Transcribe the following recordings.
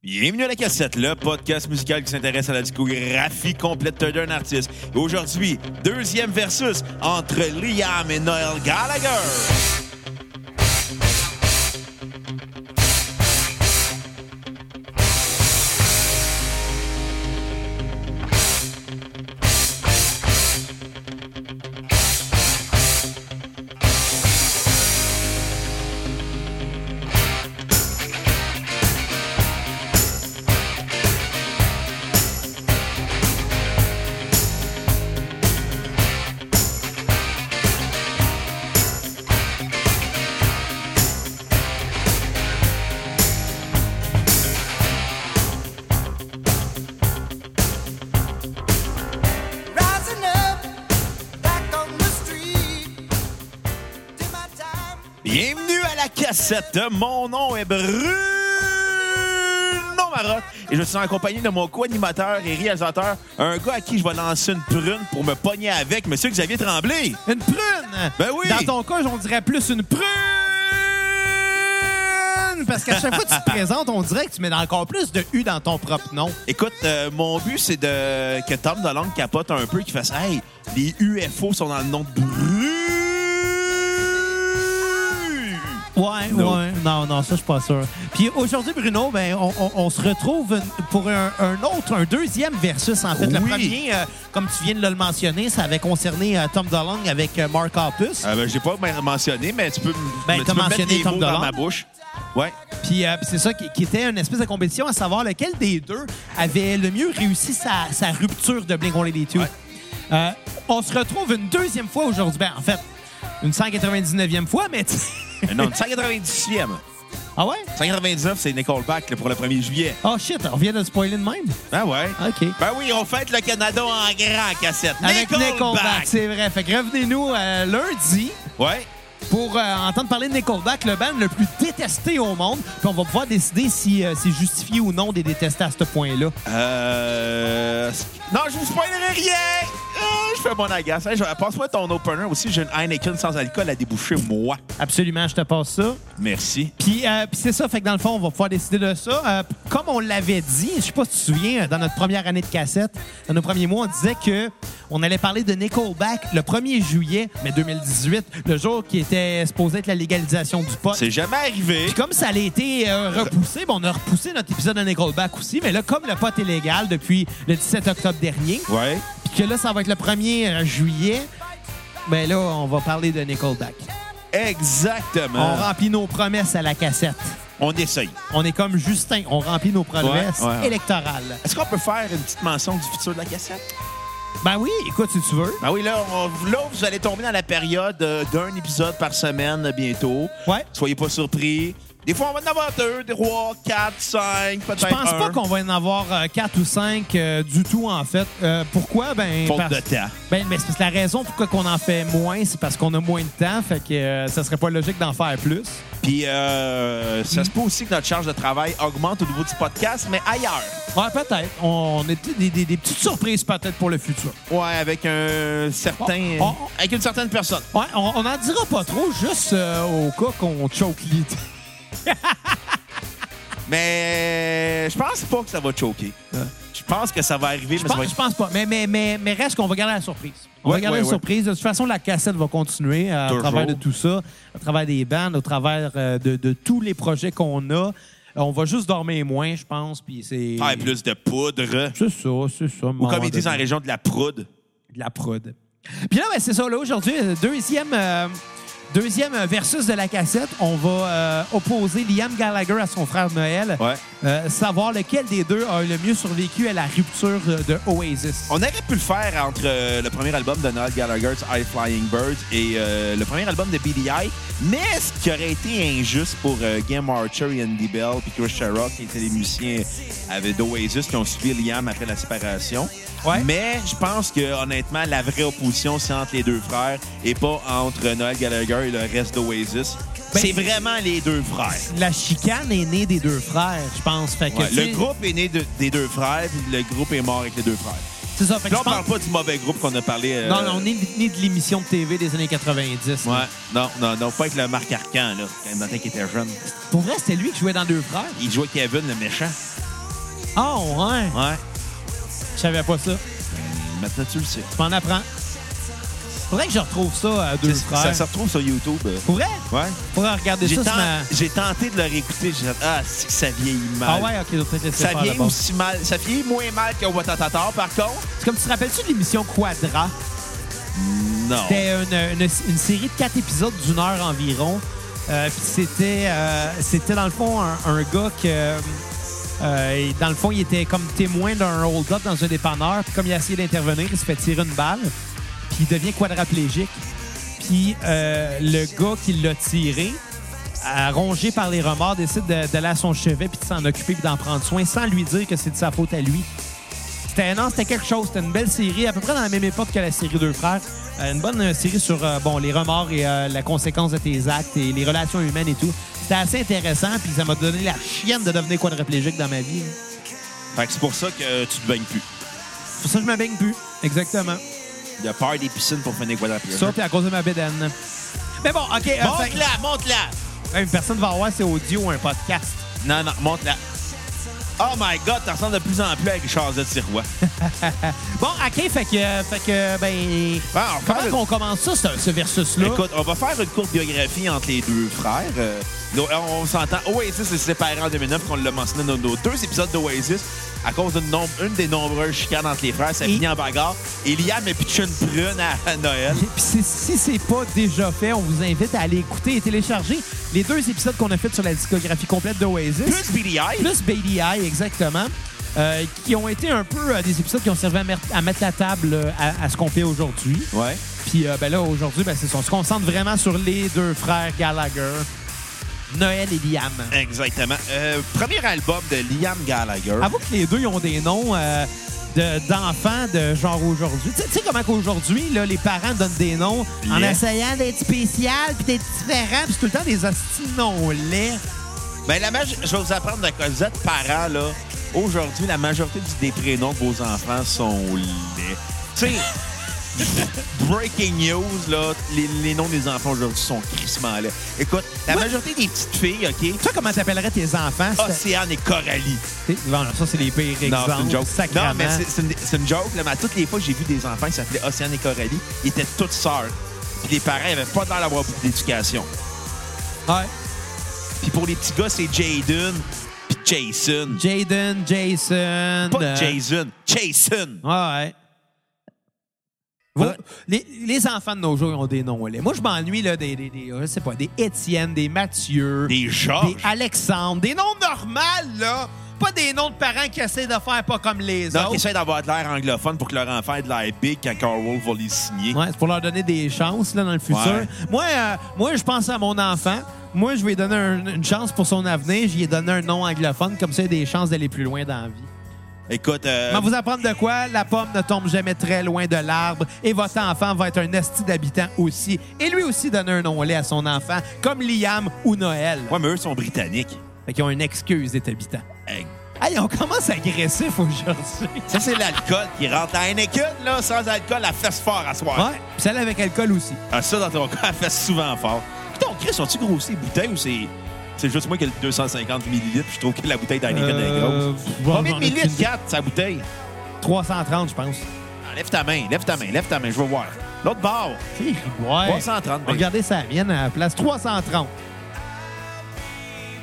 Bienvenue à la cassette, le podcast musical qui s'intéresse à la discographie complète d'un artiste. Et aujourd'hui, deuxième versus entre Liam et Noel Gallagher. Mon nom est Bruno Marotte et je suis en compagnie de mon co-animateur et réalisateur, un gars à qui je vais lancer une prune pour me pogner avec, Monsieur Xavier Tremblay. Une prune? Ben oui. Dans ton cas, on dirait plus une prune parce qu'à chaque fois que tu te présentes, on dirait que tu mets encore plus de U dans ton propre nom. Écoute, euh, mon but, c'est de que Tom Dolan capote un peu, qu'il fasse Hey, les UFO sont dans le nom de Bruno Ouais, ouais. Non, non, ça, je suis pas sûr. Puis aujourd'hui, Bruno, ben, on, on- on se retrouve pour un, un autre, un deuxième versus, en fait. Le Oui. premier, euh, comme tu viens de le mentionner, ça avait concerné euh, Tom DeLonge avec euh, Mark Hoppus. Euh, ben, j'ai pas men- mentionné, mais tu peux, Ben, tu t'as peux mettre mentionné les Tom mots dans ma bouche. Ouais. Puis euh, c'est ça qui, qui était une espèce de compétition à savoir lequel des deux avait le mieux réussi sa, sa rupture de Blink-182. Ouais. Euh, on se retrouve une deuxième fois aujourd'hui. Ben, en fait, une 199e fois, mais... Euh, non, 198e. ah ouais? 199, c'est Nickelback là, pour le 1er juillet. Oh shit, on vient de spoiler de même? Ah ouais? OK. Ben oui, on fête le Canada en grand cassette. Avec Nickelback, c'est vrai. Fait que revenez-nous euh, lundi Ouais. pour euh, entendre parler de Nickelback, le band le plus détesté au monde. Puis on va pouvoir décider si euh, c'est justifié ou non de les détester à ce point-là. Euh... Non, je vous spoilerai rien! Ah, je fais mon agace. Hey, Passe-moi ton opener aussi. J'ai une Heineken sans alcool à déboucher, moi. Absolument, je te passe ça. Merci. Puis, euh, puis c'est ça, fait que dans le fond, on va pouvoir décider de ça. Euh, comme on l'avait dit, je sais pas si tu te souviens, dans notre première année de cassette, dans nos premiers mois, on disait que on allait parler de Nickelback le 1er juillet, mais 2018, le jour qui était supposé être la légalisation du pot. C'est jamais arrivé. Puis comme ça a été euh, repoussé, bon, on a repoussé notre épisode de Nickelback aussi, mais là, comme le pot est légal depuis le 17 octobre dernier, Ouais. Que là, ça va être le 1er juillet, ben là, on va parler de Nickelback. Exactement. On remplit nos promesses à la cassette. On essaye. On est comme Justin, on remplit nos promesses Ouais, ouais, ouais. électorales. Est-ce qu'on peut faire une petite mention du futur de la cassette? Ben oui, écoute, si tu veux. Ben oui, là, on- là, vous allez tomber dans la période euh, d'un épisode par semaine bientôt. Ouais. Soyez pas surpris. Des fois, on va en avoir deux, trois, quatre, cinq, peut-être Je pense un. pas qu'on va en avoir euh, quatre ou cinq euh, du tout, en fait. Euh, pourquoi? Ben, Faute parce- de temps. Ben, c'est parce que la raison pourquoi qu'on en fait moins, c'est parce qu'on a moins de temps. Fait que euh, ça serait pas logique d'en faire plus. Puis, euh, ça se peut aussi que notre charge de travail augmente au niveau du podcast, mais ailleurs. Ouais, peut-être. On a des, des- des petites surprises peut-être pour le futur. Ouais, avec un certain. Oh, oh. Avec une certaine personne. Ouais, on on en dira pas trop, juste euh, au cas qu'on choke l'idée. Mais je pense pas que ça va choquer. Je pense que ça va arriver, Je mais ça va pense, je pense pas. Mais, mais, mais, mais reste qu'on va garder la surprise. On Ouais, va garder ouais, la ouais. surprise. De toute façon, la cassette va continuer euh, à Toujours. travers de tout ça, à travers des bandes, au travers euh, de, de tous les projets qu'on a. Euh, On va juste dormir moins, je pense. Puis c'est. Ah, et plus de poudre. C'est ça, c'est ça. Ou comme ils disent en région, de la proude. De la prod. Puis là, ben, c'est ça. Là, aujourd'hui, deuxième, euh, deuxième versus de la cassette, on va euh, opposer Liam Gallagher à son frère Noël. Ouais. Euh, savoir lequel des deux a le mieux survécu à la rupture euh, de Oasis. On aurait pu le faire entre euh, le premier album de Noel Gallagher's High Flying Birds et euh, le premier album de BDI, mais ce qui aurait été injuste pour euh, Game Archer et Andy Bell puis Chris Sherrock, qui étaient les musiciens avec d'Oasis qui ont suivi Liam après la séparation? Ouais. Mais je pense que honnêtement, la vraie opposition, c'est entre les deux frères et pas entre Noel Gallagher et le reste d'Oasis. Ben, c'est vraiment les deux frères. La chicane est née des deux frères, je pense. Fait que, Ouais, tu le groupe est né de- des deux frères, puis le groupe est mort avec les deux frères. C'est ça. Fait que Là, on pense- parle pas du mauvais groupe qu'on a parlé. euh, Non, non, on est né de l'émission de TV des années 90. Ouais, non, non, non, pas avec le Marc Arcan, là, quand temps qu'il était jeune. Pour vrai, c'était lui qui jouait dans Deux Frères? Il jouait Kevin, le méchant. Oh, ouais. Ouais. Je savais pas ça. Maintenant, tu le sais. Tu m'en apprends. Faudrait que je retrouve ça à deux frères. Ça se retrouve sur YouTube. vrai? Ouais. Faudrait regarder J'ai ça ten- sur ma... j'ai tenté de le réécouter. J'ai ah, c'est que ça vieillit mal. Ah ouais, OK, donc peut-être laisser Ça vieillit aussi mal. Ça vieillit moins mal que Watatata, par contre. C'est comme tu te rappelles-tu de l'émission Quadra? Non. C'était une, une- une série de quatre épisodes d'une heure environ. Euh, Puis c'était, euh, c'était dans le fond un, un gars que, euh, dans le fond, il était comme témoin d'un hold-up dans un dépanneur. Puis comme il a essayé d'intervenir, il se fait tirer une balle. Puis il devient quadraplégique. Puis euh, le gars qui l'a tiré, rongé par les remords, décide de- d'aller à son chevet puis de s'en occuper puis d'en prendre soin sans lui dire que c'est de sa faute à lui. C'était non, c'était quelque chose. C'était une belle série, à peu près dans la même époque que la série Deux Frères. Euh, une bonne série sur bon les remords et la conséquence de tes actes et les relations humaines et tout. C'était assez intéressant, puis ça m'a donné la chienne de devenir quadriplégique dans ma vie. hein. Fait que c'est pour ça que tu te baignes plus. C'est pour ça que je me baigne plus. Exactement. Il y a peur des piscines pour finir quadriplégique. Ça, puis à cause de ma bédaine. Mais bon, OK. euh, fait- Monte-la, monte-la! Ouais, une personne va voir c'est audio, un podcast. Non, non, monte-la. Oh my God, t'en ressembles de plus en plus à Richard de Tiroir. Bon, OK, fait que, fait que ben, Ah, on comment qu'on commence ça, ce, ce versus-là? Écoute, on va faire une courte biographie entre les deux frères. Euh, on s'entend. Oasis s'est séparé en 2009, qu'on l'a mentionné dans nos deux épisodes d'Oasis. À cause d'une nombre- une des nombreuses chicanes entre les frères, ça Et- finit en bagarre. Et Liam a pitché une prune à, Noël. Puis si, c'est pas déjà fait, on vous invite à aller écouter et télécharger les deux épisodes qu'on a fait sur la discographie complète d'Oasis. Plus BDI. Plus Eye, exactement. euh, qui ont été un peu euh, des épisodes qui ont servi à, mer- à mettre la table euh, à, à ce qu'on fait aujourd'hui. Ouais. Puis ben là, aujourd'hui, ben, c'est. On se concentre vraiment sur les deux frères Gallagher, Noël et Liam. Exactement. Euh, premier album de Liam Gallagher. Avoue que les deux, ils ont des noms euh, de- d'enfants de, genre aujourd'hui. Tu sais- comment qu'aujourd'hui, les parents donnent des noms en essayant d'être spécial puis d'être différent, puis tout le temps des hosties noms laids. Ben, la je vais vous apprendre de quoi vous êtes parents, là. Aujourd'hui, la majorité des prénoms de vos enfants sont laids. Tu sais, breaking news, là, les, les noms des enfants aujourd'hui sont crissement laids. Écoute, la majorité des petites filles, OK, Toi, comment t'appellerais tes enfants? Océane et Coralie. Bon, ça, c'est les pires Non, exemples. c'est une joke. Non, mais c'est- une, joke, là, mais à toutes les fois que j'ai vu des enfants qui s'appelaient Océane et Coralie, ils étaient toutes sœurs. Puis les parents n'avaient pas l'air d'avoir beaucoup d'éducation. Ouais. Puis pour les petits gars, c'est Jaden puis Jason. Jaden, Jason. Pas euh, Jason, Jason. Ouais. Ouais. Les, les enfants de nos jours ils ont des noms. Moi, je m'ennuie là, des, des, des- je sais pas, des Étienne, des Mathieu, Des Georges. des Alexandre, des noms normaux, là. Pas des noms de parents qui essaient de faire pas comme les autres. ils essaient d'avoir de l'air anglophone pour que leur enfant ait de l'air big quand Carl Wolf va les signer. Ouais, c'est pour leur donner des chances là, dans le futur. Ouais. Moi, euh, moi, je pense à mon enfant. Moi, je vais lui donner un- une chance pour son avenir. Je lui ai donné un nom anglophone. Comme ça, il a des chances d'aller plus loin dans la vie. Écoute, euh, Je vais vous apprendre de quoi? La pomme ne tombe jamais très loin de l'arbre et votre enfant va être un esti d'habitant aussi. Et lui aussi donner un nom laid à son enfant, comme Liam ou Noël. ouais, mais eux sont britanniques. Fait qu'ils ont une excuse d'être habitants. Hey, Hey, on commence agressif aujourd'hui. Ça, c'est l'alcool qui rentre. La Heineken, là, sans alcool, elle fesse fort à soir. Ouais, puis celle avec alcool aussi. Ah, ça, dans ton cas, elle fesse souvent fort. Putain, Chris, sont-tu grossis les bouteilles ou c'est. C'est juste moi qui ai le 250 millilitres, puis je trouve que la bouteille d'Heineken est grosse. bon, Combien de j'en ai millilitres, aucune- 4, sa bouteille? 330, je pense. Ah, lève ta main, lève ta main, lève ta main, je veux voir. L'autre bord, Ouais. 330. ben, Regardez sa mienne à la place 330.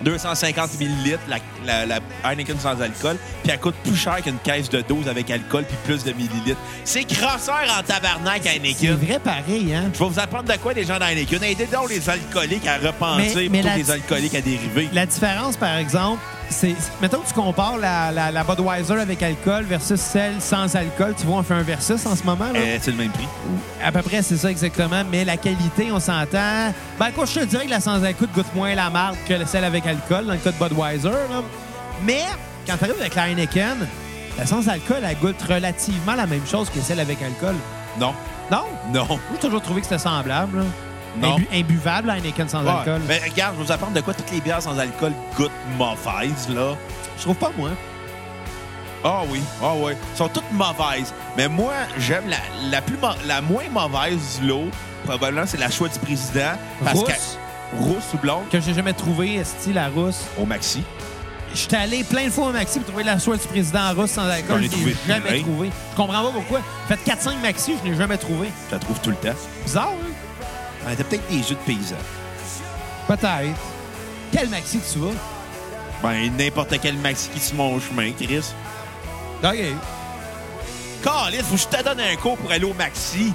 250 millilitres, la, la, la Heineken sans alcool, puis elle coûte plus cher qu'une caisse de 12 avec alcool puis plus de millilitres. C'est crosseur en tabarnak, C'est Heineken. vrai pareil, hein? Je vais vous apprendre de quoi les gens d'Heineken. Aidez donc les alcooliques à repentir Mais- mais plutôt la- que les alcooliques à dériver. La différence, par exemple, c'est. Mettons que tu compares la, la, la Budweiser avec alcool versus celle sans alcool. Tu vois, on fait un versus en ce moment. Là. Euh, c'est le même prix. À peu près, c'est ça exactement. Mais la qualité, on s'entend. Ben, quoi, je te dirais que la sans alcool goûte moins la marque que celle avec alcool, dans le cas de Budweiser. là. Mais quand tu arrives avec la Heineken, la sans alcool, elle goûte relativement la même chose que celle avec alcool. Non. Non? Non. J'ai toujours trouvé que c'était semblable. là. Non. Imbu- imbuvable, Heineken sans Ouais. alcool. Mais regarde, je vais vous apprendre de quoi toutes les bières sans alcool goûtent mauvaises, là. Je trouve pas, moi. Ah oui, ah oui. Elles sont toutes mauvaises. Mais moi, j'aime la, la, plus la moins mauvaise l'eau. Probablement, c'est la choix du président. Parce Rousse. que rousse? Ou blonde? Que j'ai jamais trouvé, style la rousse. au maxi. J'étais allé plein de fois au Maxi pour trouver la soie du président russe sans alcool. Je l'ai trouvé jamais trouvé. Je comprends pas pourquoi. Faites 4-5 Maxi, je l'ai jamais trouvé. Je la trouve tout le temps. Bizarre, hein? Ah, T'as peut-être des jeux de paysans. Peut-être. Quel Maxi que tu vas? Ben, n'importe quel maxi qui se mon chemin, Chris. OK. Carlis, faut que je te donne un cours pour aller au maxi.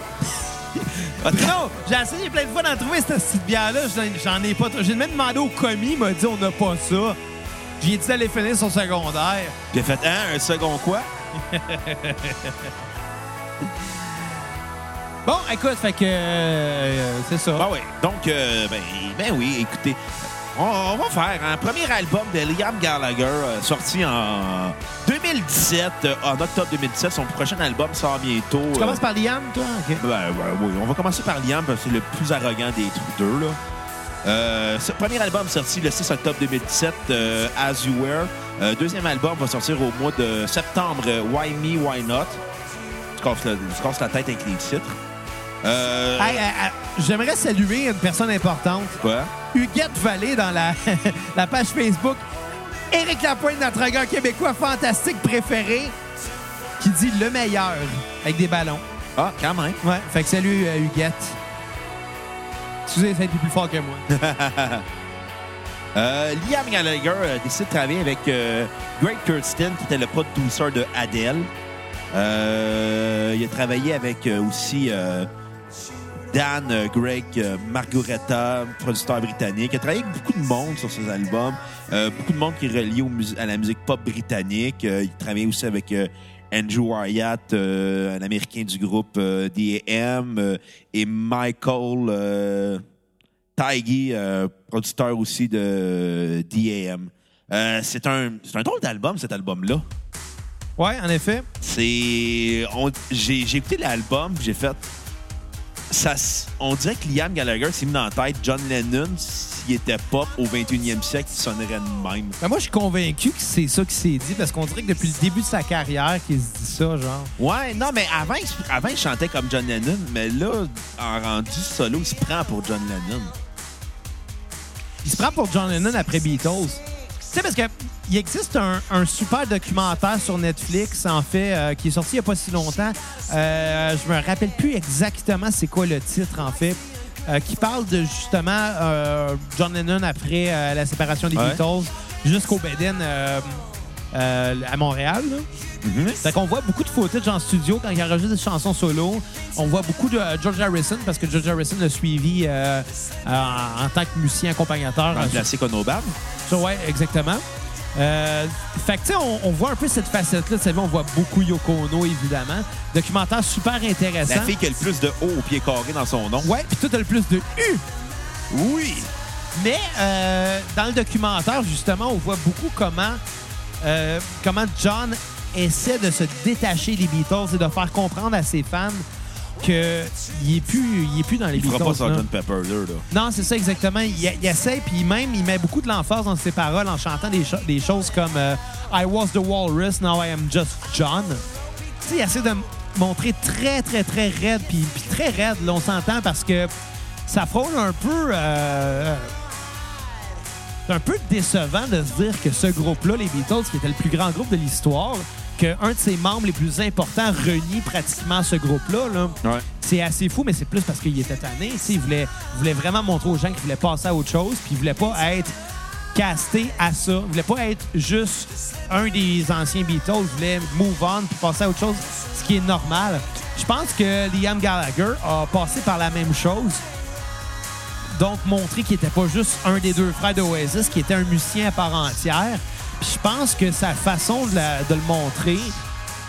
Ah, Non, j'ai essayé plein de fois d'en trouver cette petite bière-là. J'en- J'en ai pas. trop. J'ai même demandé au commis, il m'a dit on n'a pas ça. J'ai dit d'aller finir son secondaire. J'ai fait, hein, un second quoi? Bon, écoute, fait que euh, c'est ça. Ben oui. Donc, euh, ben, ben oui, écoutez, on, on va faire un premier album de Liam Gallagher euh, sorti en 2017, euh, en octobre 2017. Son prochain album sort bientôt. tu commences par Liam, toi? OK. Ben, ben, oui, on va commencer par Liam parce que c'est le plus arrogant des deux. Là. Ce premier album sorti le 6 octobre 2017, euh, As You Were. Deuxième album va sortir au mois de septembre, Why Me, Why Not? Tu casses, le- tu casses la tête avec les titres. Euh, Hey, hey, hey, J'aimerais saluer une personne importante. quoi? Huguette Vallée dans la, la page Facebook. Éric Lapointe, notre gars québécois fantastique préféré, qui dit le meilleur avec des ballons. Ah, quand même. Ouais, fait que salut euh, Huguette. Excusez, ça a été plus fort que moi. Euh, Liam Gallagher euh, décide de travailler avec euh, Greg Kirsten, qui était le producer de Adele. Euh, il a travaillé avec euh, aussi euh, Dan, euh, Greg, euh, Margareta, producteur britannique. Il a travaillé avec beaucoup de monde sur ses albums. Euh, beaucoup de monde qui est relié au à la musique pop britannique. Euh, il travaillait aussi avec euh, Andrew Wyatt, un Américain du groupe D.A.M. et Michael Tiggy, producteur aussi de D.A.M. C'est un, c'est un drôle d'album, cet album-là. Ouais, en effet. C'est. J'ai écouté l'album, j'ai fait. Ça, on dirait que Liam Gallagher s'est mis dans la tête John Lennon, s'il était pop au 21e siècle, il sonnerait de même. Ben, moi, je suis convaincu que c'est ça qui s'est dit parce qu'on dirait que depuis le début de sa carrière qu'il se dit ça, genre. Ouais, non, mais avant, avant, il chantait comme John Lennon, mais là, en rendu solo, il se prend pour John Lennon. Il se prend pour John Lennon après Beatles. Tu sais, parce que il existe un, un super documentaire sur Netflix, en fait, euh, qui est sorti il n'y a pas si longtemps. Euh, je me rappelle plus exactement c'est quoi le titre, en fait, euh, qui parle de justement euh, John Lennon après la séparation des Ouais. Beatles jusqu'au Beden euh, à Montréal. Fait qu'on voit beaucoup de footage en studio quand il enregistre des chansons solo. On voit beaucoup de euh, George Harrison parce que George Harrison l'a suivi euh, en tant que musicien accompagnateur. Le classique Onobam. ouais, exactement. Euh, fait que, tu sais, on, on voit un peu cette facette-là de sa vie. On voit beaucoup Yoko Ono, évidemment. Documentaire super intéressant. La fille qui a le plus de haut au pied carré dans son nom. Ouais, puis tout a le plus de U. Oui! Mais euh, dans le documentaire, justement, on voit beaucoup comment, euh, comment John essaie de se détacher des Beatles et de faire comprendre à ses fans qu'il n'est plus, il est plus dans les Il Beatles. fera pas. Sgt. Pepper, là. là. Non, c'est ça exactement. Il, il essaie, puis même, il met beaucoup de l'emphase dans ses paroles en chantant des, cho- des choses comme euh, I was the walrus, now I am just John. Tu sais, il essaie de montrer très, très, très raide, puis puis très raide, là, on s'entend, parce que ça frôle un peu... euh, c'est un peu décevant de se dire que ce groupe-là, les Beatles, qui était le plus grand groupe de l'histoire, qu'un de ses membres les plus importants renie pratiquement ce groupe-là. Là. Ouais. C'est assez fou, mais c'est plus parce qu'il était tanné. Il voulait, il voulait vraiment montrer aux gens qu'il voulait passer à autre chose, puis il voulait pas être casté à ça. Il voulait pas être juste un des anciens Beatles. Il voulait move on puis passer à autre chose, ce qui est normal. Je pense que Liam Gallagher a passé par la même chose. Donc, montrer qu'il n'était pas juste un des deux frères d'Oasis, qu'il était un musicien à part entière. Puis je pense que sa façon de, le montrer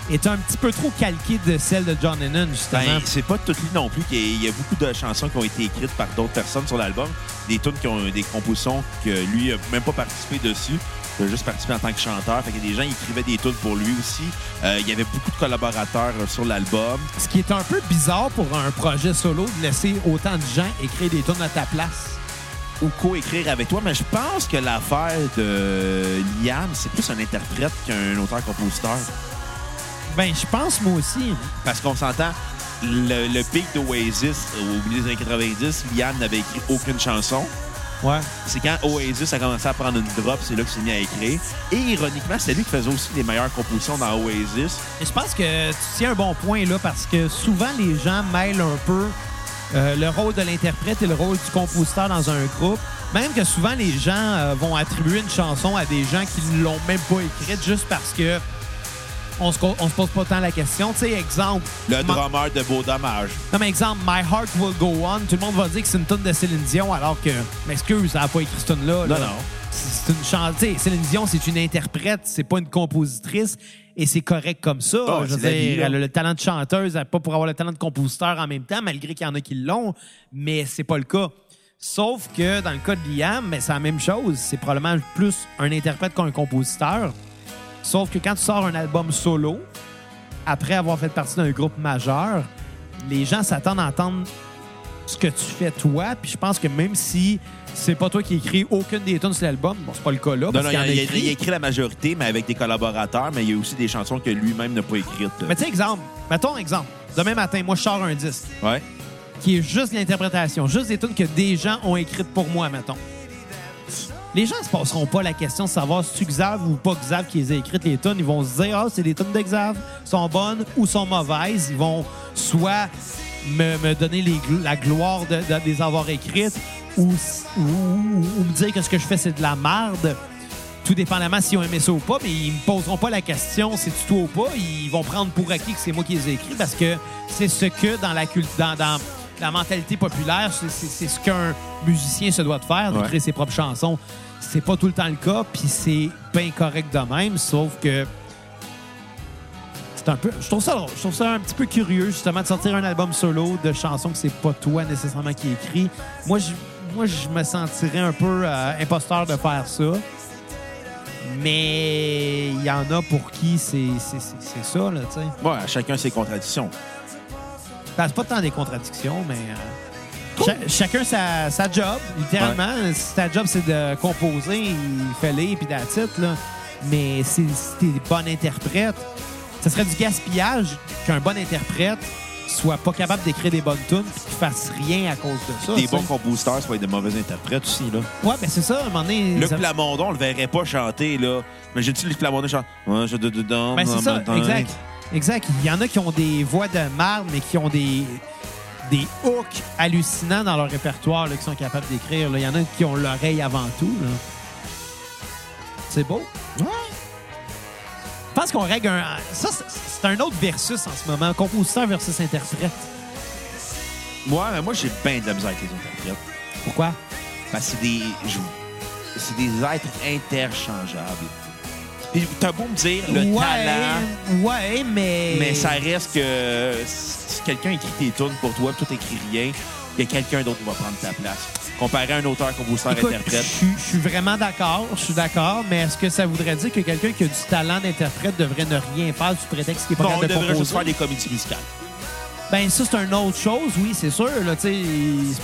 est un petit peu trop calquée de celle de John Lennon, justement. Ben, c'est pas tout lui non plus. Il y a beaucoup de chansons qui ont été écrites par d'autres personnes sur l'album. Des tunes qui ont des compositions que lui n'a même pas participé dessus. Il a juste participé en tant que chanteur. Fait que des gens qui écrivaient des tunes pour lui aussi. Euh, il y avait beaucoup de collaborateurs euh, sur l'album. Ce qui est un peu bizarre pour un projet solo de laisser autant de gens écrire des tunes à ta place. Ou co-écrire avec toi, mais je pense que l'affaire de Liam, c'est plus un interprète qu'un auteur-compositeur. Ben, je pense moi aussi. Parce qu'on s'entend, le, le pic d'Oasis au milieu des années 90, Liam n'avait écrit aucune chanson. Ouais. C'est quand Oasis a commencé à prendre une drop, c'est là qu'il s'est mis à écrire. Et ironiquement, c'est lui qui faisait aussi les meilleures compositions dans Oasis. Et je pense que tu tiens un bon point là parce que souvent les gens mêlent un peu euh, le rôle de l'interprète et le rôle du compositeur dans un groupe. Même que souvent les gens euh, vont attribuer une chanson à des gens qui ne l'ont même pas écrite juste parce que on se, co- on se pose pas tant la question. Tu sais, exemple. Le drummer de Beau Dommage. Non, mais exemple, My Heart Will Go On, tout le monde va dire que c'est une tune de Céline Dion alors que, m'excuse, elle n'a pas écrit cette tune-là. là. Non, non. C'est une sais, Céline Dion, c'est une interprète, c'est pas une compositrice. Et c'est correct comme ça. Ah, Je veux vie, dire, elle a le talent de chanteuse, elle pas pour avoir le talent de compositeur en même temps, malgré qu'il y en a qui l'ont, mais c'est pas le cas. Sauf que dans le cas de Liam, ben, c'est la même chose. C'est probablement plus un interprète qu'un compositeur. Sauf que quand tu sors un album solo, après avoir fait partie d'un groupe majeur, les gens s'attendent à entendre ce que tu fais toi. Puis je pense que même si c'est pas toi qui écris aucune des tunes sur l'album, bon, c'est pas le cas là. Non, parce non, il, a écrit. il a écrit la majorité, mais avec des collaborateurs, mais il y a aussi des chansons que lui-même n'a pas écrites. Mais tu sais, exemple, mettons un exemple. Demain matin, moi, je sors un disque Ouais. qui est juste l'interprétation, juste des tunes que des gens ont écrites pour moi, mettons. Les gens se passeront pas la question de savoir si c'est Xav ou pas Xav qui les a écrites, les tunes. Ils vont se dire, ah, c'est des tunes de sont bonnes ou sont mauvaises. Ils vont soit me, donner la gloire de, les avoir écrites ou, me dire que ce que je fais, c'est de la merde. Tout dépendamment s'ils ont aimé ça ou pas, mais ils me poseront pas la question c'est tu toi ou pas? Ils vont prendre pour acquis que c'est moi qui les ai écrits parce que c'est ce que dans la dans, dans la mentalité populaire, c'est- ce qu'un musicien se doit de faire, Ouais. créer ses propres chansons. C'est pas tout le temps le cas, puis c'est bien correct de même, sauf que c'est un peu. Je trouve ça. Je trouve ça un petit peu curieux, justement, de sortir un album solo de chansons que c'est pas toi nécessairement qui écrit. Moi, je, moi, je me sentirais un peu euh, imposteur de faire ça. Mais il y en a pour qui c'est c'est- c'est- c'est ça, là, tu sais. Ouais, chacun ses contradictions. Ben, c'est pas tant des contradictions, mais. euh, cha- chacun sa, sa job, littéralement. Si ta job, c'est de composer, il fait les puis that's it, là. Mais si, si t'es bon interprète, ce serait du gaspillage qu'un bon interprète soit pas capable d'écrire des bonnes tunes puis qu'il fasse rien à cause de ça. Des bons compositeurs, soit des mauvais interprètes aussi, là. Ouais, ben c'est ça, à un moment donné. Luc ça- Plamondon, on le verrait pas chanter, là. Imagine-tu Luc Plamondon chante? Ouais, je de dedans. Ben, c'est ça, exact. Exact. Il y en a qui ont des voix de marde, mais qui ont des, des hooks hallucinants dans leur répertoire, là, qui sont capables d'écrire. Il y en a qui ont l'oreille avant tout. C'est beau. Ouais. Je pense qu'on règle un. Ça, c'est- un autre versus en ce moment. Compositeur versus interprète. Ouais, mais moi, j'ai bien de la misère avec les interprètes. Pourquoi? Parce que c'est des. C'est des êtres interchangeables. Puis t'as beau me dire le ouais, talent, Ouais, mais. mais ça reste que si quelqu'un écrit tes tunes pour toi, puis toi t'écris rien, il y a quelqu'un d'autre qui va prendre ta place. Comparé à un auteur, compositeur, interprète. je suis vraiment d'accord, je suis d'accord, mais est-ce que ça voudrait dire que quelqu'un qui a du talent d'interprète devrait ne rien faire sous prétexte qu'il n'est pas capable de devrait juste composer? faire des comédies musicales. Ben ça, c'est une autre chose, oui, c'est sûr. Là, c'est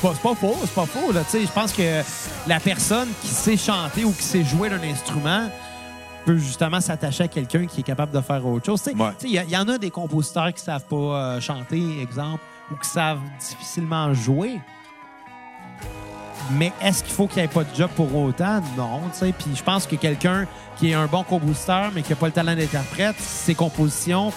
pas, faux, c'est pas faux. Là, je pense que la personne qui sait chanter ou qui sait jouer d'un instrument peut justement s'attacher à quelqu'un qui est capable de faire autre chose. Ouais. Il y, y en a des compositeurs qui savent pas euh, chanter, exemple, ou qui savent difficilement jouer. Mais est-ce qu'il faut qu'il n'y ait pas de job pour autant? Non. Puis je pense que quelqu'un qui est un bon compositeur, mais qui n'a pas le talent d'interprète, ses compositions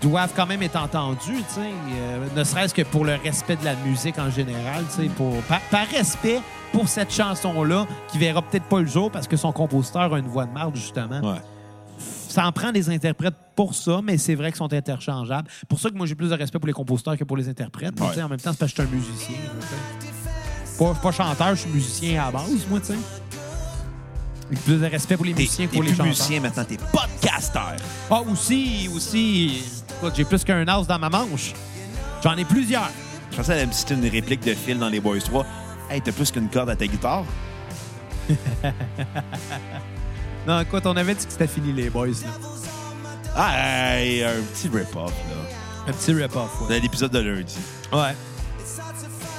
doivent quand même être entendues, euh, ne serait-ce que pour le respect de la musique en général, pour, par, par respect pour cette chanson-là, qui verra peut-être pas le jour parce que son compositeur a une voix de marde, justement. Ouais. Ça en prend des interprètes pour ça, mais c'est vrai qu'ils sont interchangeables. Pour ça que moi, j'ai plus de respect pour les compositeurs que pour les interprètes. Ouais. En même temps, c'est parce que je suis un musicien. sais. Pas, pas chanteur, je suis musicien à la base, moi, tu sais. J'ai plus de respect pour les musiciens que pour les plus chanteurs. musicien maintenant, t'es podcasteur. Ah, aussi, aussi. J'ai plus qu'un as dans ma manche. J'en ai plusieurs. Je pensais qu'elle me citer une réplique de Phil dans Les Boys 3. Hey, t'as plus qu'une corde à ta guitare? Non, écoute, on avait dit que c'était fini, les boys. Là. Ah, hey, un petit rip-off, là. Un petit rip-off, Dans l'épisode de lundi. ouais.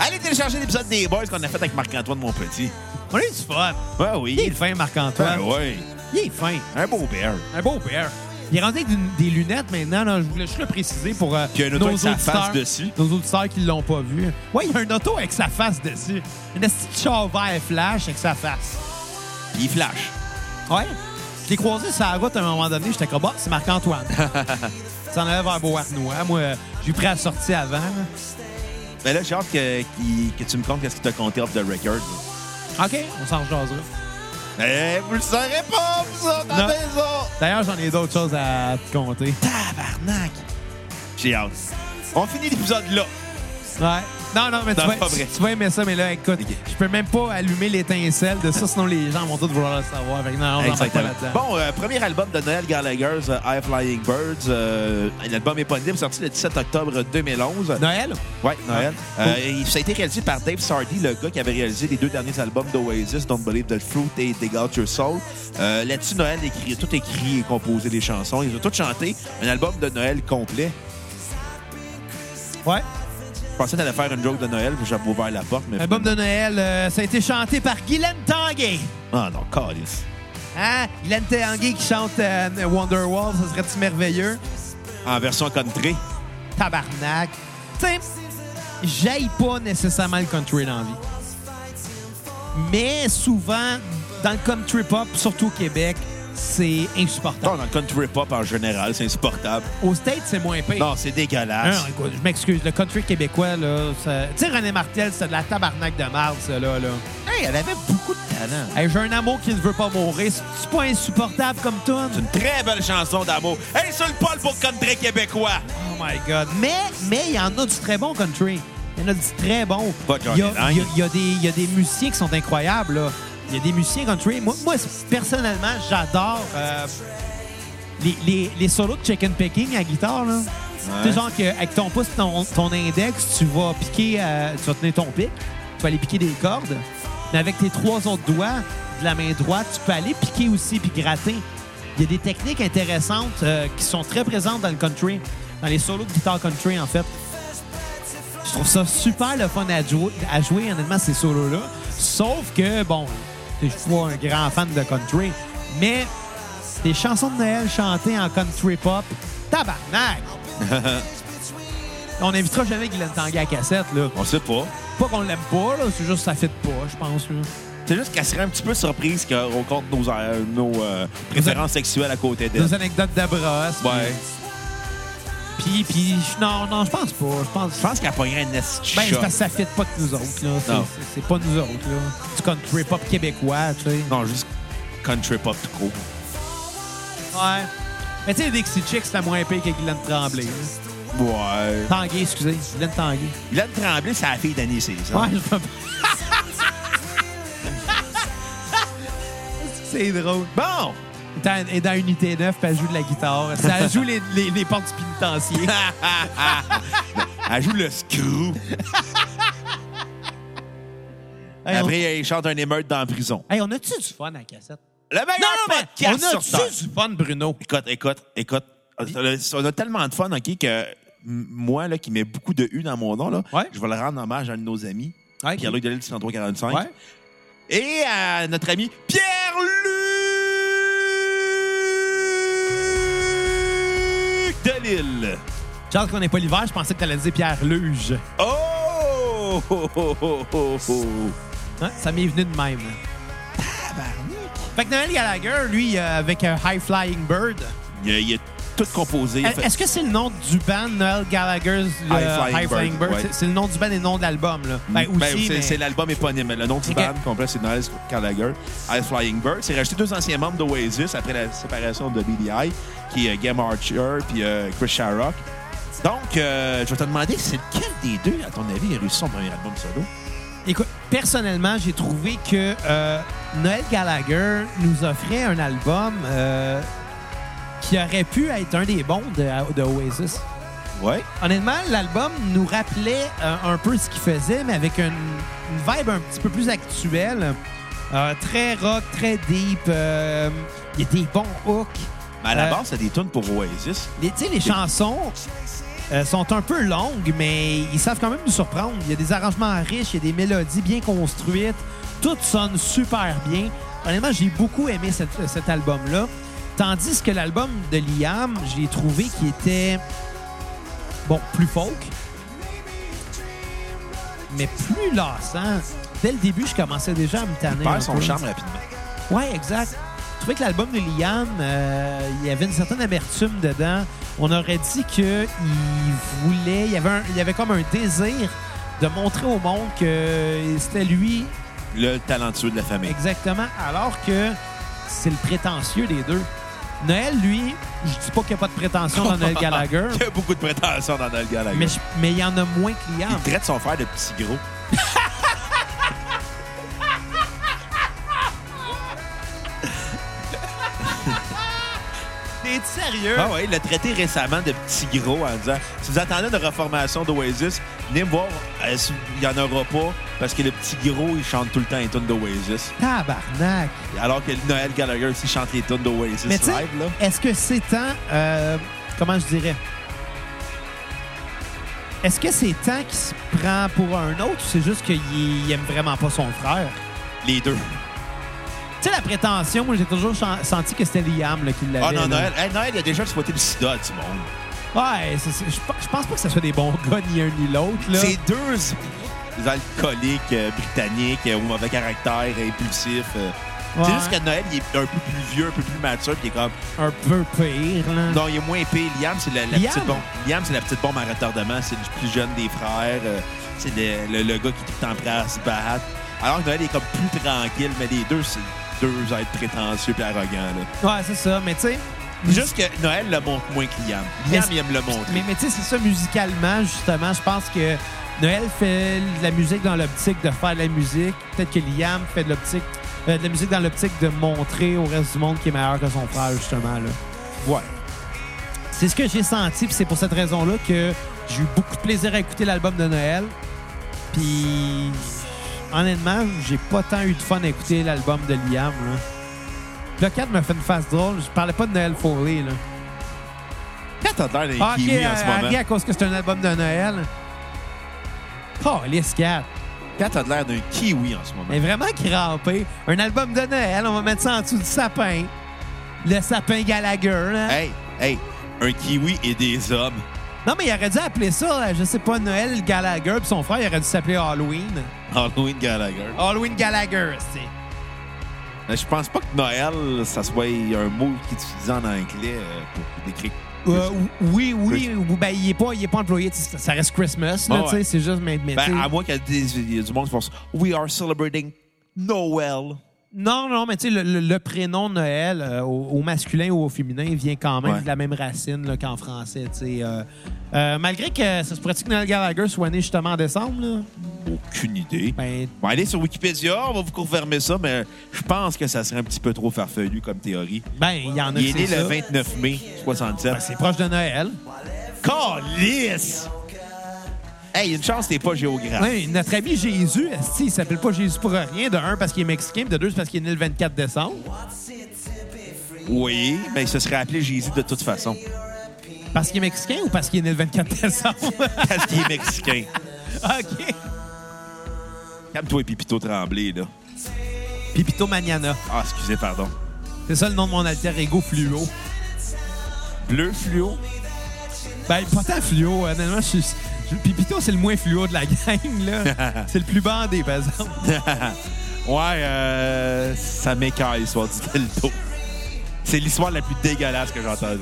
Allez télécharger l'épisode des Boys qu'on a fait avec Marc-Antoine Monpetit. On a eu du fun. Ouais, oui. Il est fin, Marc-Antoine. Ben ouais. Il est fin. Un beau bear. Un beau père. Il est rendu avec une- des lunettes maintenant. Là, je voulais juste le préciser pour euh, Puis il y a un auto nos avec sa auditeurs, face dessus. nos auditeurs qui ne l'ont pas vu. Ouais, il y a un auto avec sa face dessus. Une petite char vert flash avec sa face. Il flash. Ouais. Je l'ai croisé sur la route à un moment donné. J'étais comme, bah, c'est Marc-Antoine. Ça en allait vers Beauharnois. Moi, euh, j'ai pris la sortie avant. là. Mais là, j'ai hâte que, qu'il- que tu me comptes qu'est-ce qu'il t'a compté off the record. OK, on s'en rejasera. Eh, vous le saurez pas, vous autres, à Non. la maison! D'ailleurs, j'en ai d'autres choses à te compter. Tabarnak! J'ai hâte. On finit l'épisode là. Ouais. Non, non, mais tu Non, vas, vrai. tu vas aimer ça, mais là, écoute, je peux même pas allumer l'étincelle de ça, sinon les gens vont tous vouloir le savoir. Non, on pas. Bon, euh, premier album de Noël Gallagher's euh, High Flying Birds. Euh, L'album éponyme sorti le 17 octobre 2011. Noël? Ouais, Noël. Euh, et ça a été réalisé par Dave Sardy, le gars qui avait réalisé les deux derniers albums d'Oasis, Don't Believe the Fruit et Dig Out Your Soul. Euh, Là-dessus, Noël écrit, tout écrit et composé des chansons. Ils ont tous chanté un album de Noël complet. Ouais. Je pensais que t'allais faire une joke de Noël, puis j'avais ouvert la porte. Mais Album de Noël, euh, ça a été chanté par Guylaine Tanguay. Ah non, calice. Hein? Guylaine Tanguay qui chante euh, Wonderwall, ça serait-tu merveilleux? En version country. Tabarnak. Tu sais, j'aille pas nécessairement le country dans la vie. Mais souvent, dans le country pop, surtout au Québec, c'est insupportable. Non, dans le country pop en général, c'est insupportable. Au States, c'est moins pire. Non, c'est dégueulasse. Non, écoute, je m'excuse. Le country québécois, là, ça... tu sais, René Martel, c'est de la tabarnak de marde, ça, là. là. Hey, elle avait beaucoup de talent. Hey, J'ai un amour qui ne veut pas mourir. C'est- pas insupportable comme tune? C'est une très belle chanson d'amour. Hey, sur le pôle pour country québécois. Oh my God. Mais mais il y en a du très bon country. Il y en a du très bon. Pas Johnny Il y a, Lang. il y a- il y a des- il y a des musiciens qui sont incroyables. là. Il y a des musiciens country. Moi, moi personnellement, j'adore euh, les, les, les solos de chicken picking à guitare. Là. Tu sais, genre qu'avec ton pouce et ton, ton index, tu vas piquer, euh, tu vas tenir ton pic, tu vas aller piquer des cordes. Mais avec tes trois autres doigts de la main droite, tu peux aller piquer aussi puis gratter. Il y a des techniques intéressantes euh, qui sont très présentes dans le country, dans les solos de guitare country, en fait. Je trouve ça super le fun à jouer, à jouer honnêtement, ces solos-là. Sauf que, bon, je suis pas un grand fan de country, mais des chansons de Noël chantées en country pop, tabarnak! On n'invitera jamais Guylaine Tanguay à cassette, là. On sait pas. Pas qu'on l'aime pas, là, c'est juste que ça fait pas, je pense. Là. C'est juste qu'elle serait un petit peu surprise qu'on compte nos, euh, nos euh, préférences sexuelles à côté d'elle. Des anecdotes d'Abras. Ouais. Puis, puis, non, non, je pense pas. Je pense, Je pense qu'elle pognerait un nest ben, c'est shot. parce que ça fit pas que nous autres, là. C'est- Non. c'est- C'est pas nous autres, là. Du country pop québécois, tu sais. Non, juste country pop tout court. Ouais. Mais tu sais, Dixie Chicks, c'était moins pire que Guylaine Tremblay. là. Ouais. Tanguay, excusez. Guylaine Tanguay. Guylaine Tremblay, c'est la fille d'Annie César. Ouais, je peux pas. C'est drôle. Bon! Elle est dans Unité 9, puis elle joue de la guitare. Ça joue les, les, les portes du pénitencier. Elle joue le screw. Hey, on- Après, elle chante un émeute dans la prison. Hey, on a-tu du fun à la cassette? Le meilleur podcast on sur Terre. a-tu du fun, Bruno? Écoute, écoute, écoute. On a tellement de fun, OK, que moi, là, qui mets beaucoup de U dans mon nom, là, Ouais. je vais le rendre hommage à un de nos amis, Pierre-Luc Delisle, 6345. Ouais. Et à notre ami Pierre-Luc Delisle. Chance qu'on n'est pas l'hiver, je pensais que t'allais dire Pierre Luge. Oh! Oh, oh, oh, oh, oh. Hein? Ça m'est venu de même. Fait que Noël Gallagher, lui, euh, avec un High Flying Bird, Il tout composé. il a fait- est-ce que c'est le nom du band, Noël Gallagher's High Flying High Flying Bird, ouais. C'est- le nom du band et le nom de l'album, là. Ben, Ben, c'est mais- l'album éponyme. Le nom du Ok. band complet, c'est Niles Gallagher, High Flying Bird. C'est rajouté deux anciens membres d'Oasis après la séparation de BDI, qui est euh, Gam Archer puis euh, Chris Sharrock. Donc, euh, je vais te demander, c'est lequel des deux, à ton avis, a réussi son premier album solo? Écoute, personnellement, j'ai trouvé que euh, Noël Gallagher nous offrait un album euh, qui aurait pu être un des bons de, de Oasis. Ouais. Honnêtement, l'album nous rappelait euh, un peu ce qu'il faisait, mais avec une, une vibe un petit peu plus actuelle. Euh, très rock, très deep. euh, Il y a des bons hooks. Mais à la base, c'est des tunes pour Oasis. Les, tu sais, les chansons sont un peu longues, mais ils savent quand même nous surprendre. Il y a des arrangements riches, il y a des mélodies bien construites. Tout sonne super bien. Honnêtement, j'ai beaucoup aimé cet album-là. Tandis que l'album de Liam, je l'ai trouvé qui était, bon, plus folk, mais plus lassant. Dès le début, je commençais déjà à me tanner. Il perd son peu. charme rapidement. Ouais, exact. Je trouvais que l'album de Liam, euh, il y avait une certaine amertume dedans. On aurait dit qu'il voulait, il y, avait un- il y avait comme un désir de montrer au monde que c'était lui Le talentueux de la famille. exactement, alors que c'est le prétentieux des deux. Noël, lui, je dis pas qu'il n'y a pas de prétention dans Noël Gallagher, Il y a beaucoup de prétentions dans Noël Gallagher. mais je- mais il y en a moins que Liam. Il traite son frère de petit gros. sérieux? Ah ouais, il l'a traité récemment de petit gros en disant si vous attendez une reformation d'Oasis, venez me voir, euh, il n'y en aura pas parce que le petit gros, il chante tout le temps les tunes d'Oasis. Tabarnak! Alors que Noël Gallagher aussi chante les tunes d'Oasis Mais tu sais, live. Là. est-ce que c'est temps... euh, comment je dirais? Est-ce que c'est temps qu'il se prend pour un autre ou c'est juste qu'il il aime vraiment pas son frère? Les deux. Tu sais, la prétention, moi, j'ai toujours senti que c'était Liam là, qui l'avait. Ah non, là. Noël, hey, Noël, il a déjà souhaité le sida du monde. Ouais, je pe- je pense pas que ce soit des bons gars, ni un ni l'autre. là. C'est deux alcooliques euh, britanniques euh, au mauvais caractère, impulsifs. euh. Ouais, C'est juste que Noël, il est un peu plus vieux, un peu plus mature, puis il est comme. un peu pire, là. Non, il est moins épais. Liam, c'est la, la Liam? petite bombe. Liam, c'est la petite bombe à retardement. C'est le plus jeune des frères. euh, c'est le, le- le gars qui est tout le temps prêt à se battre. Alors que Noël est comme plus tranquille, mais les deux, c'est deux êtres prétentieux et arrogants. Là. Ouais, c'est ça. Mais tu sais, Juste que Noël le montre moins que Liam. Liam, il aime le montrer. Mais, mais tu sais, c'est ça, musicalement, justement, je pense que Noël fait de la musique dans l'optique de faire de la musique. Peut-être que Liam fait de l'optique euh, de la musique dans l'optique de montrer au reste du monde qu'il est meilleur que son frère, justement. Là. Ouais. C'est ce que j'ai senti, puis c'est pour cette raison-là que j'ai eu beaucoup de plaisir à écouter l'album de Noël. Puis, honnêtement, j'ai pas tant eu de fun à écouter l'album de Liam. Là. Le 4 me fait une face drôle. Je parlais pas de Noël Foley. Là. Quand t'as l'air d'un Ah, kiwi en euh, ce moment? Harry, à cause que c'est un album de Noël. Oh, les scats. Quand t'as l'air d'un kiwi en ce moment? Mais vraiment crampé. Un album de Noël, on va mettre ça en dessous du sapin. Le sapin Gallagher. Là. Hey, hey, un kiwi et des hommes. Non, mais il aurait dû appeler ça, là, je sais pas, Noël Gallagher. Puis son frère, il aurait dû s'appeler Halloween. Halloween Gallagher. Halloween Gallagher, c'est. Mais Je pense pas que Noël, ça soit un mot qu'il utilisait en anglais euh, pour décrire. Euh, oui, oui, ou- ben, il est pas, il est pas employé. Ça reste Christmas, là, Ah ouais. c'est juste, mais, Ben, à moins qu'il y ait du monde qui fasse We are celebrating Noël. Non, non, mais tu sais, le, le- le prénom Noël, euh, au, au masculin ou au féminin, vient quand même Ouais. de la même racine là, qu'en français, tu sais. euh. Euh, malgré que ça se pourrait que Noël Gallagher soit né justement en décembre, là? Aucune idée. Ben, Bon, allez sur Wikipédia, on va vous confirmer ça, mais je pense que ça serait un petit peu trop farfelu comme théorie. ben, il y en a Il est né le ça. 29 mai 67. Ben, c'est proche de Noël. Calice! Hey, une chance, t'es pas géographe. Ouais, notre ami Jésus, esti, il s'appelle pas Jésus pour rien. De un, parce qu'il est mexicain, de deux, parce qu'il est né le 24 décembre. Oui, mais il se serait appelé Jésus de toute façon. Parce qu'il est mexicain ou parce qu'il est né le 24 décembre? Parce qu'il est mexicain. OK. Calme-toi, Pipito Tremblay, là. Pipito Maniana. Ah, excusez, pardon. C'est ça le nom de mon alter ego fluo. Bleu fluo? Ben, pas tant fluo. Honnêtement, je suis. Je- Pipito, c'est le moins fluo de la gang, là. c'est le plus bandé, par exemple. Ouais, euh, ça m'écaille, l'histoire du dildo. C'est l'histoire la plus dégueulasse que j'ai entendue.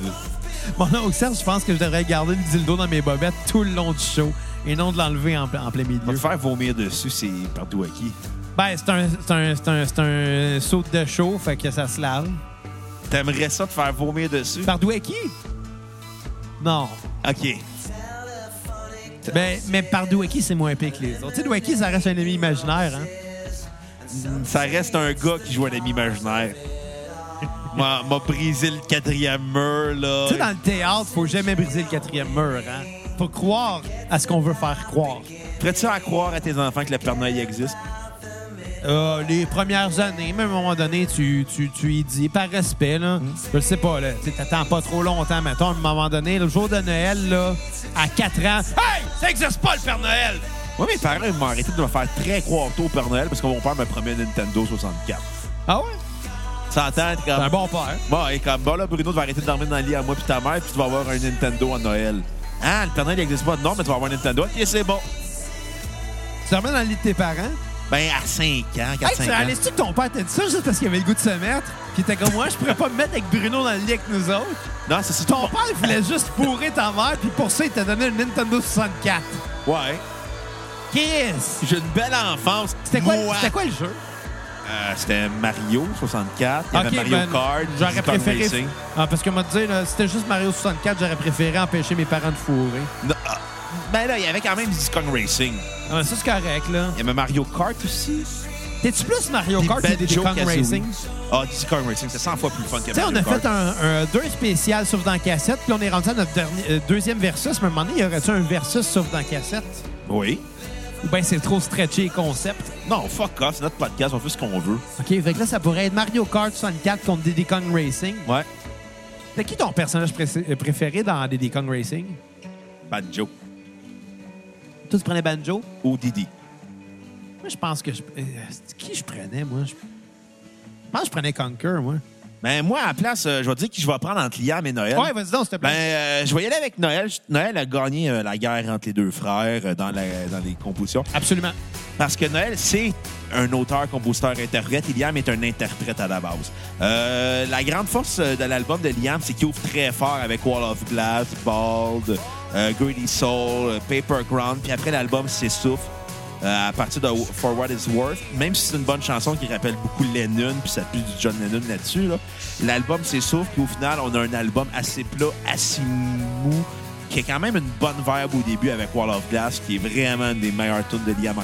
Mon oncle Serge, je pense que je devrais garder le dildo dans mes bobettes tout le long du show et non de l'enlever en, en plein Va milieu. te faire vomir dessus, c'est partout à qui? Ben, c'est un, c'est un, c'est un, un saut de chaud, fait que ça se lave. T'aimerais ça te faire vomir dessus? Par qui? Non. OK. Ben, mais par Dwecky, c'est moins pire que les autres? Tu sais, Dwecky, ça reste un ami imaginaire, hein? Ça reste un gars qui joue un ami imaginaire. M'a m'a brisé le quatrième mur, là. Tu sais, dans le théâtre, faut jamais briser le quatrième mur, hein? Faut croire à ce qu'on veut faire croire. Ferais-tu à croire à tes enfants que le Père Noël existe? Euh, les premières années, même à un moment donné, tu, tu, tu y dis par respect, là. Je le sais pas, là. T'attends pas trop longtemps, mettons, à un moment donné, le jour de Noël, là, à 4 ans. Hey! Ça existe pas, le Père Noël! Moi, mes parents ils m'ont arrêté de me faire très croire tôt au Père Noël parce que mon père me promet une Nintendo 64. Ah ouais? S'entend, t'es C'est un comme. bon père. Bon, et comme, bon, là, Bruno, tu vas arrêter de dormir dans le lit à moi puis ta mère, puis tu vas avoir un Nintendo à Noël. Ah, le Père Noël, il n'existe pas. Non, mais tu vas avoir un Nintendo. OK, c'est bon. Tu remets dans le lit de tes parents? Ben, à 5 ans, 4-5 Hey, ans. réalises-tu que ton père t'a dit ça juste parce qu'il avait le goût de se mettre? Puis t'es comme moi, je pourrais pas me mettre avec Bruno dans le lit avec nous autres. Non, c'est surtout. Ton père, il voulait juste fourrer ta mère, puis pour ça, il t'a donné une Nintendo 64. Ouais. Chris! J'ai une belle enfance. C'était quoi, Moi, c'était quoi le jeu? euh, C'était Mario 64. Il y avait Ok, Mario ben, Kart. J'aurais préféré. Racing. Ah, parce que m'a dit, là, si c'était juste Mario 64, j'aurais préféré empêcher mes parents de fourrer. Non, ah, Ben là, il y avait quand même Diddy Kong Racing. Ah, ça, c'est correct, là. Il y avait Mario Kart aussi. T'es-tu plus Mario Kart que Diddy Kong. Racing? Ah, Diddy Kong Racing, c'est 100 fois plus fun que Tu sais, on Mario a Kart. fait un, un deux spécial sauf dans cassette, puis on est rendu à notre dernier, euh, deuxième versus. Mais à un moment donné, y aurait-tu un versus sauf dans cassette? Oui. Ou bien c'est trop stretché les concepts? Non, fuck off, c'est notre podcast, on fait ce qu'on veut. OK, fait que là, ça pourrait être Mario Kart 64 contre Diddy Kong Racing. Ouais. C'est qui ton personnage pré- préféré dans Diddy Kong Racing? Banjo. Toi, tu prenais Banjo? Ou Diddy. Moi, je pense que... Je... euh, c'est qui je prenais, moi? Je, je pense que je prenais Conquer, moi. Ben, moi, à la place, euh, je vais te dire qui je vais prendre entre Liam et Noël. Ouais, vas-y donc, s'il te Ben, plaît. euh, je vais y aller avec Noël. Noël a gagné euh, la guerre entre les deux frères euh, dans, la- dans les compositions. Absolument. Parce que Noël, c'est un auteur, compositeur, interprète. Et Liam est un interprète à la base. Euh, la grande force euh, de l'album de Liam, c'est qu'il ouvre très fort avec Wall of Glass, Bald, Greedy Soul, Paper Ground. Puis après, l'album s'essouffle. euh, à partir de For What It's Worth, même si c'est une bonne chanson qui rappelle beaucoup Lennon, puis ça pue du John Lennon là-dessus, là, l'album s'essouffle, puis au final, on a un album assez plat, assez mou, qui a quand même une bonne vibe au début avec Wall of Glass, qui est vraiment une des meilleures tunes de Liam en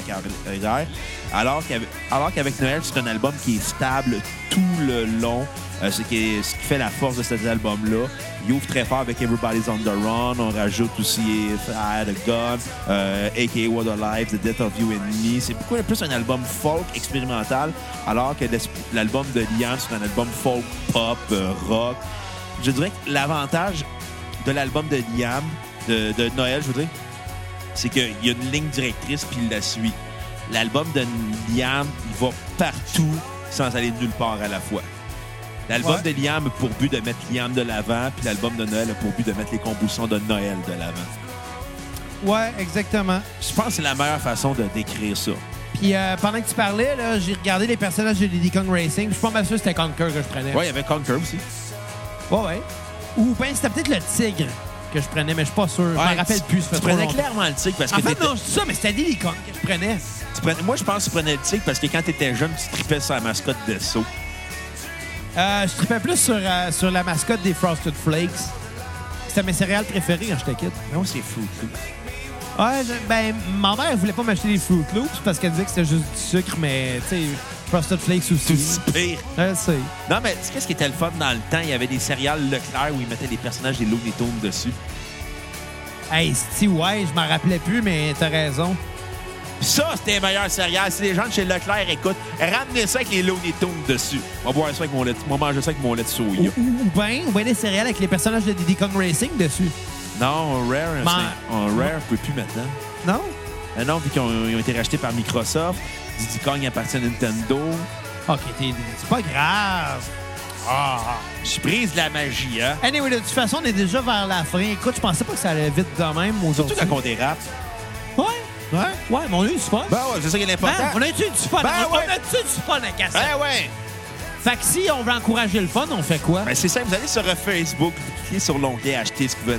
alors qu'avec Noël, c'est un album qui est stable tout le long. Euh, ce, qui fait la force de cet album-là. Il ouvre très fort avec Everybody's on the Run. On rajoute aussi If I Had a Gun, A.K.A. What a Life, The Death of You and Me. C'est beaucoup plus un album folk expérimental, alors que l'album de Liam, c'est un album folk, pop, euh, rock. Je dirais que l'avantage de l'album de Liam, de, de Noël, je dire, c'est qu'il y a une ligne directrice puis il la suit. L'album de Liam, il va partout sans aller nulle part à la fois. L'album Ouais. de Liam a pour but de mettre Liam de l'avant, puis l'album de Noël a pour but de mettre les compositions de Noël de l'avant. Ouais, exactement. Je pense que c'est la meilleure façon de décrire ça. Puis euh, pendant que tu parlais, j'ai regardé les personnages de Diddy Kong Racing. Je suis pas mal sûr que c'était Conquer que je prenais. Ouais, il y avait Conquer aussi. Ouais, ouais. Ou bien c'était peut-être le tigre que je prenais, mais je suis pas sûr. je m'en rappelle plus. Tu prenais longtemps. clairement le tigre parce que En fait, non, dis ça, mais c'était Diddy Kong que je prenais. tu prenais- Moi, je pense que tu prenais le tigre parce que quand tu étais jeune, tu tripais sur la mascotte de Saut. Euh, je tripais plus sur, euh, sur la mascotte des Frosted Flakes. C'était mes céréales préférées quand j'étais kid. Non, c'est fou. Ouais, je- ben, ma mère, elle voulait pas m'acheter des Fruit Loops parce qu'elle disait que c'était juste du sucre, mais, tu sais, Frosted Flakes C'est aussi. aussi pire. Je sais. Non, mais tu sais qu'est-ce qui était le fun dans le temps? Il y avait des céréales Leclerc où ils mettaient les personnages des Looney Tunes dessus. Hey, si, ouais, je m'en rappelais plus, mais t'as raison. Ça, c'était les meilleures céréales. Si les gens de chez Leclerc écoutent, ramenez ça avec les Looney Tunes dessus. On va boire ça avec mon lait. On va manger ça avec mon lait de Ou, soya. ou, ou bien, ou des céréales avec les personnages de Diddy Kong Racing dessus. Non, Rare, c'est- un Rare peut plus maintenant. Non? Ah non, vu qu'ils ont, été rachetés par Microsoft. Diddy Kong appartient à Nintendo. OK, c'est pas grave. Ah, je suis prise de la magie, hein? Anyway, de toute façon, on est déjà vers la fin. Écoute, je pensais pas que ça allait vite de même aujourd'hui. Surtout quand on dérape. Ouais, Ouais? mais on a eu du fun. Ben ouais, c'est ça qui est Ben, important. on a eu du fun. Ben on, ouais. on a eu du fun à casser. Ben ouais! Fait que si on veut encourager le fun, on fait quoi? Ben, c'est simple, vous allez sur Facebook, vous cliquez sur l'onglet Acheter ce qui vous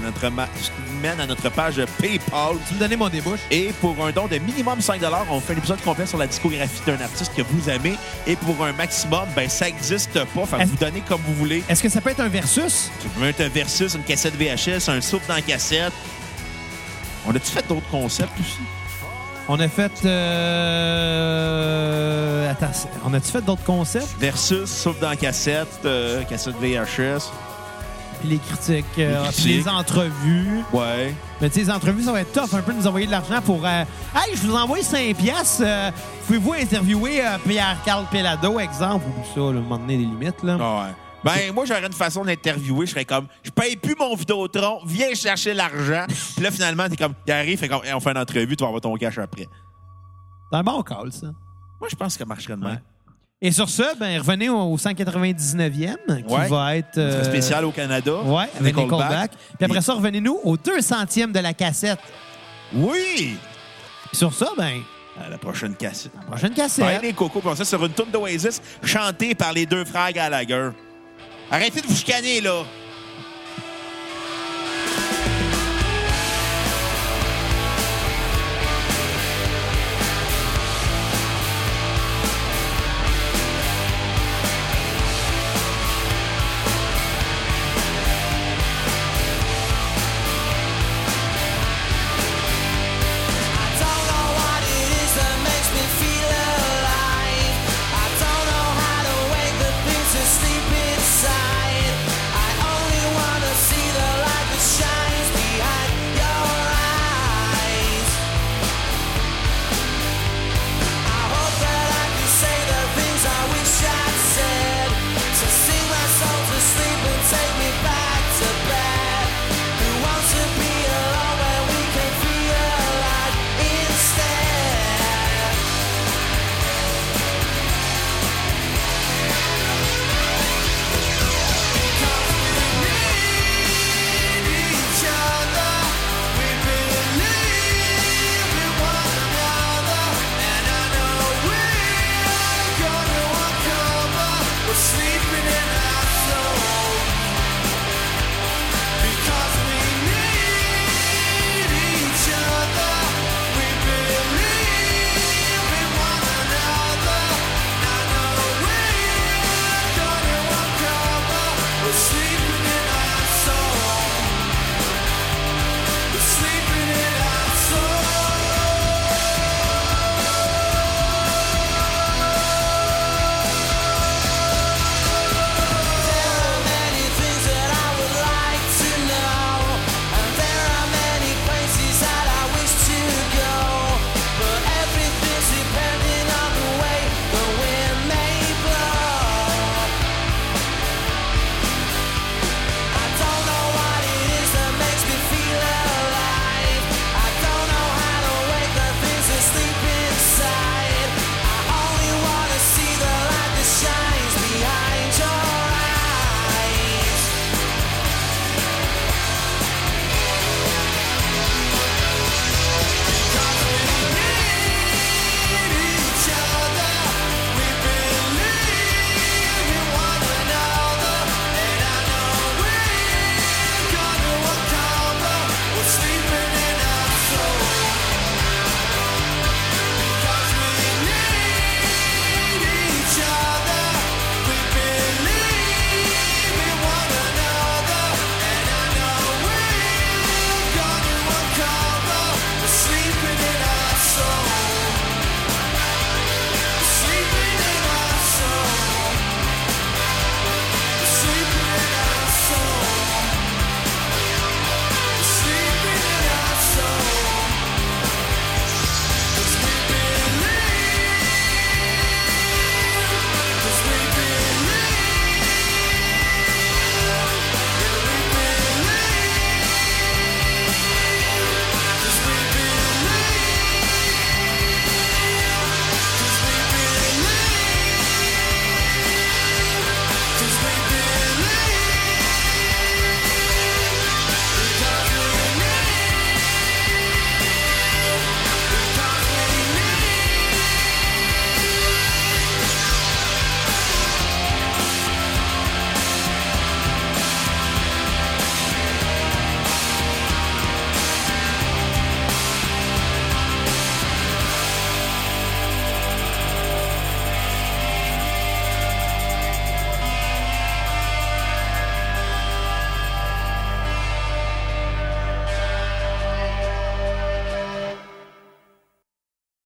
mène à notre page PayPal. tu me donnais mon débouche. Et pour un don de minimum 5 on fait un épisode complet sur la discographie d'un artiste que vous aimez. Et pour un maximum, ben ça n'existe pas. Fait que vous donnez comme vous voulez. Est-ce que ça peut être un versus? Tu peux mettre un versus, une cassette VHS, un souffle dans la cassette. On a-tu fait d'autres concepts aussi? On a fait. Euh... Attends, on a-tu fait d'autres concepts? Versus, souffle dans cassette, euh, cassette VHS. Puis les critiques, euh, Les puis les entrevues. Ouais. Mais tu sais, les entrevues, ça va être tough un peu de nous envoyer de l'argent pour. euh, hey, je vous envoie 5 piastres. euh, Pouvez-vous interviewer Pierre-Carl Pelado, exemple, ou ça, un moment donné, les limites, là. Ah ouais. Ben, moi, j'aurais une façon d'interviewer. Je serais comme, je paye plus mon Vidéotron, viens chercher l'argent. Puis là, finalement, t'es comme, il arrive, fait comme, Hey, on fait une entrevue, tu vas avoir ton cash après. C'est un bon call, ça. Moi, je pense que ça marcherait de même. Ouais. Et sur ce, ben, revenez au 199e, qui Ouais. va être... Euh, spécial au Canada. Ouais, avec Nickelback. Nickelback. Puis après ça, revenez-nous au 200e de la cassette. Oui! Puis sur ça, ben, À la prochaine cassette. prochaine Bye cassette. les cocos, puis on sur une tourne d'Oasis chantée par les deux frères Gallagher. Arrêtez de vous chicaner, là!